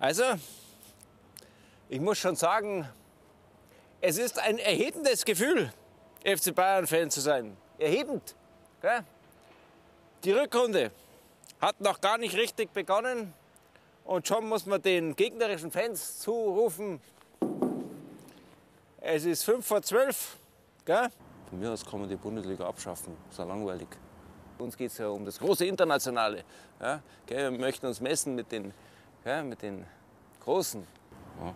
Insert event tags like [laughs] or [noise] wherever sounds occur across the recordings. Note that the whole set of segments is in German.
Also, ich muss schon sagen, es ist ein erhebendes Gefühl, FC Bayern-Fan zu sein. Erhebend. Gell? Die Rückrunde hat noch gar nicht richtig begonnen und schon muss man den gegnerischen Fans zurufen, es ist 5 vor 12. Gell? Von mir aus kann man die Bundesliga abschaffen. Ist ja langweilig. Uns geht es ja um das große Internationale. Ja? Gell? Wir möchten uns messen mit den, ja, mit den Großen. Ja.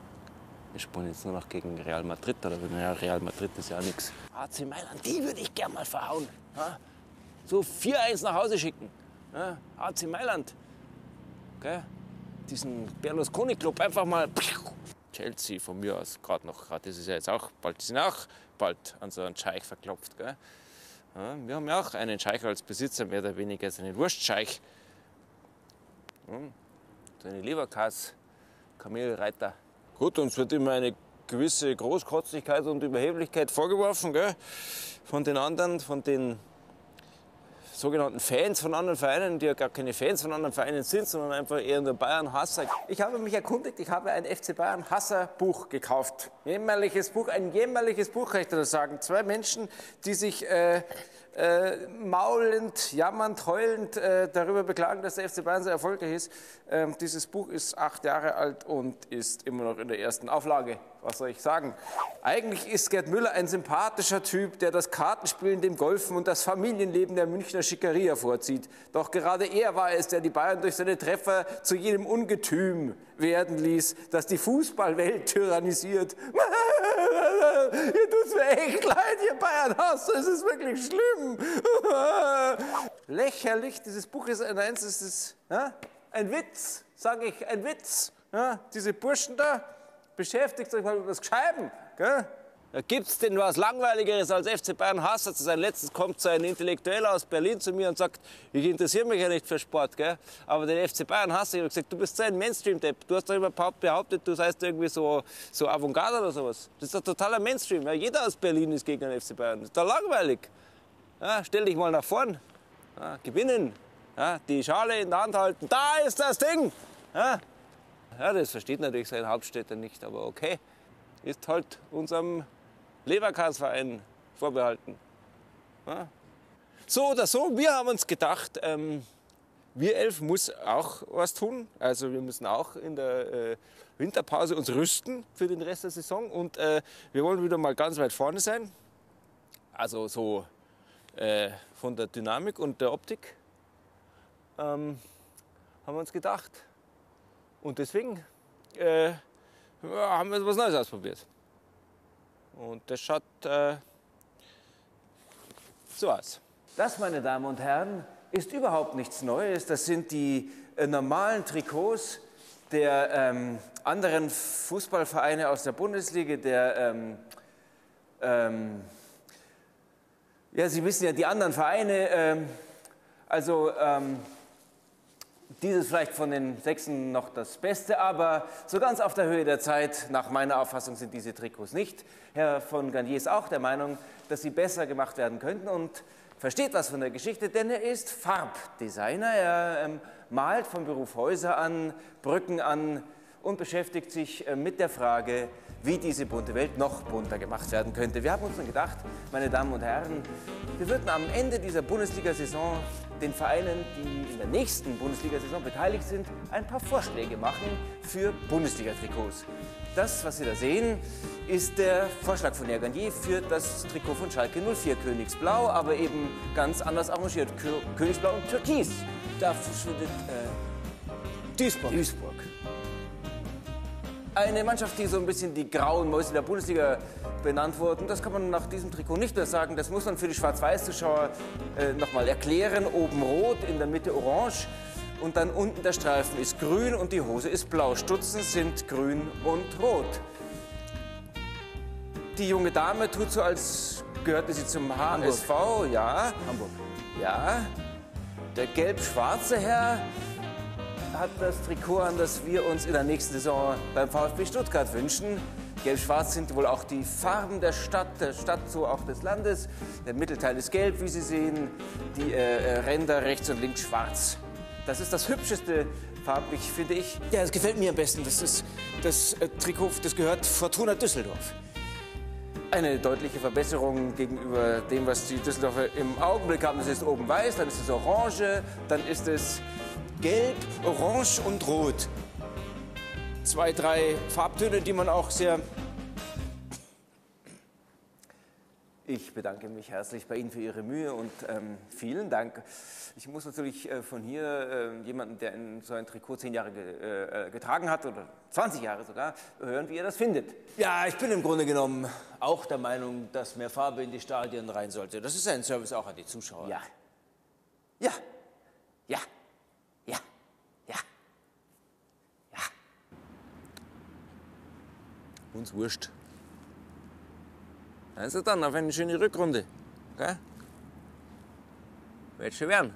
Wir spielen jetzt nur noch gegen Real Madrid. Oder ja, Real Madrid ist ja nichts. AC Mailand, die würde ich gerne mal verhauen. Ja? So 4-1 nach Hause schicken. Ja? AC Mailand. Gell? Diesen Berlusconi-Club einfach mal Chelsea von mir aus gerade noch, gerade ist es ja jetzt auch bald, die sind auch bald an so einen Scheich verklopft. Gell? Ja, wir haben ja auch einen Scheich als Besitzer, mehr oder weniger, so einen Wurstscheich. Ja, so eine Leberkass, Kamelreiter. Gut, uns wird immer eine gewisse Großkotzigkeit und Überheblichkeit vorgeworfen gell? von den anderen, von den sogenannten Fans von anderen Vereinen, die ja gar keine Fans von anderen Vereinen sind, sondern einfach eher nur Bayern-Hasser. Ich habe mich erkundigt, ich habe ein FC Bayern-Hasser-Buch gekauft. Jämmerliches Buch, ein jämmerliches Buch, kann ich dir sagen. Zwei Menschen, die sich äh, äh, maulend, jammernd, heulend äh, darüber beklagen, dass der FC Bayern so erfolgreich ist. Ähm, dieses Buch ist acht Jahre alt und ist immer noch in der ersten Auflage. Was soll ich sagen? Eigentlich ist Gerd Müller ein sympathischer Typ, der das Kartenspielen, dem Golfen und das Familienleben der Münchner Schickeria vorzieht. Doch gerade er war es, der die Bayern durch seine Treffer zu jenem Ungetüm werden ließ, das die Fußballwelt tyrannisiert. [laughs] ihr tut's mir echt leid, ihr Bayern-Hasser, es ist wirklich schlimm. [laughs] Lächerlich, dieses Buch ist ein einziges, ja? ein Witz, sage ich, ein Witz. Ja? Diese Burschen da, beschäftigt euch mal mit was Gescheiben. Gell? Gibt es denn was Langweiligeres als FC Bayern Hasser zu sein? Letztens kommt so ein Intellektueller aus Berlin zu mir und sagt, ich interessiere mich ja nicht für Sport, gell? aber den FC Bayern Hasser, ich habe gesagt, du bist so ein Mainstream-Depp. Du hast doch immer behauptet, du seist irgendwie so, so Avantgarde oder sowas. Das ist doch totaler Mainstream. Ja, jeder aus Berlin ist gegen den FC Bayern. Das ist doch langweilig. Ja, stell dich mal nach vorn. Ja, gewinnen. Ja, die Schale in der Hand halten. Da ist das Ding. Ja, das versteht natürlich sein Hauptstädter nicht, aber okay. Ist halt unserem Leberkasverein vorbehalten. Ja. So oder so, wir haben uns gedacht, ähm, wir elf muss auch was tun. Also wir müssen auch in der äh, Winterpause uns rüsten für den Rest der Saison und äh, wir wollen wieder mal ganz weit vorne sein. Also so äh, von der Dynamik und der Optik ähm, haben wir uns gedacht. Und deswegen äh, haben wir was Neues ausprobiert. Und das schaut äh, so aus. Das, meine Damen und Herren, ist überhaupt nichts Neues. Das sind die äh, normalen Trikots der ähm, anderen Fußballvereine aus der Bundesliga, der ähm, ähm, ja, Sie wissen ja, die anderen Vereine, ähm, also ähm, dieses vielleicht von den Sechsen noch das Beste, aber so ganz auf der Höhe der Zeit, nach meiner Auffassung, sind diese Trikots nicht. Herr von Garnier ist auch der Meinung, dass sie besser gemacht werden könnten und versteht was von der Geschichte, denn er ist Farbdesigner. Er ähm, malt von Beruf Häuser an, Brücken an und beschäftigt sich äh, mit der Frage, wie diese bunte Welt noch bunter gemacht werden könnte. Wir haben uns dann gedacht, meine Damen und Herren, wir würden am Ende dieser Bundesliga-Saison den Vereinen, die in der nächsten Bundesliga-Saison beteiligt sind, ein paar Vorschläge machen für Bundesliga-Trikots. Das, was Sie da sehen, ist der Vorschlag von Erganier für das Trikot von Schalke 04 Königsblau, aber eben ganz anders arrangiert. Königsblau und Türkis. Da verschwindet äh, Duisburg. Duisburg. Eine Mannschaft, die so ein bisschen die grauen Mäuse der Bundesliga benannt wurden. Das kann man nach diesem Trikot nicht mehr sagen. Das muss man für die Schwarz-Weiß-Zuschauer äh, nochmal erklären. Oben rot, in der Mitte orange. Und dann unten der Streifen ist grün und die Hose ist blau. Stutzen sind grün und rot. Die junge Dame tut so, als gehörte sie zum HSV. Hamburg. Ja. Hamburg. Ja. Der gelb-schwarze Herr hat das Trikot an, das wir uns in der nächsten Saison beim VfB Stuttgart wünschen. Gelb-Schwarz sind wohl auch die Farben der Stadt, der Stadt so auch des Landes. Der Mittelteil ist gelb, wie Sie sehen, die äh, äh Ränder rechts und links schwarz. Das ist das Hübscheste, farblich, finde ich. Ja, das gefällt mir am besten. Das ist das äh, Trikot, das gehört Fortuna Düsseldorf. Eine deutliche Verbesserung gegenüber dem, was die Düsseldorfer im Augenblick haben. Das ist oben weiß, dann ist es orange, dann ist es gelb, orange und rot. Zwei, drei Farbtöne, die man auch sehr Ich bedanke mich herzlich bei Ihnen für Ihre Mühe und ähm, vielen Dank. Ich muss natürlich äh, von hier äh, jemanden, der in so ein Trikot zehn Jahre ge äh, getragen hat oder 20 Jahre sogar, hören, wie er das findet. Ja, ich bin im Grunde genommen auch der Meinung, dass mehr Farbe in die Stadien rein sollte. Das ist ein Service auch an die Zuschauer. Ja. Ja. Ja. Ja. Ja. Ja. Uns wurscht. Also dann auf eine schöne Rückrunde. Gell? Wird schon werden.